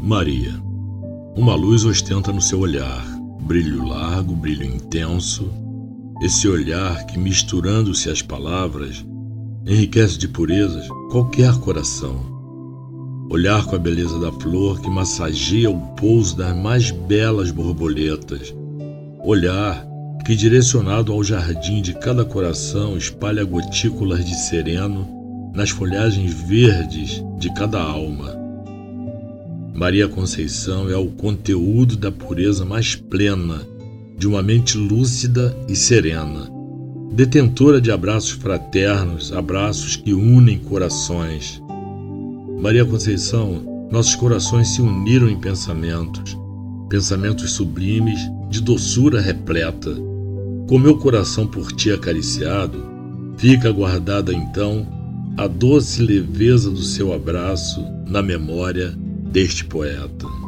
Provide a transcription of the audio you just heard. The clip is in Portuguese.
Maria. Uma luz ostenta no seu olhar, brilho largo, brilho intenso. Esse olhar que, misturando-se às palavras, enriquece de purezas qualquer coração. Olhar com a beleza da flor que massageia o pouso das mais belas borboletas. Olhar que, direcionado ao jardim de cada coração, espalha gotículas de sereno nas folhagens verdes de cada alma. Maria Conceição é o conteúdo da pureza mais plena de uma mente lúcida e serena, detentora de abraços fraternos, abraços que unem corações. Maria Conceição, nossos corações se uniram em pensamentos, pensamentos sublimes, de doçura repleta. Com meu coração por ti acariciado, fica guardada então a doce leveza do seu abraço na memória deste poeta.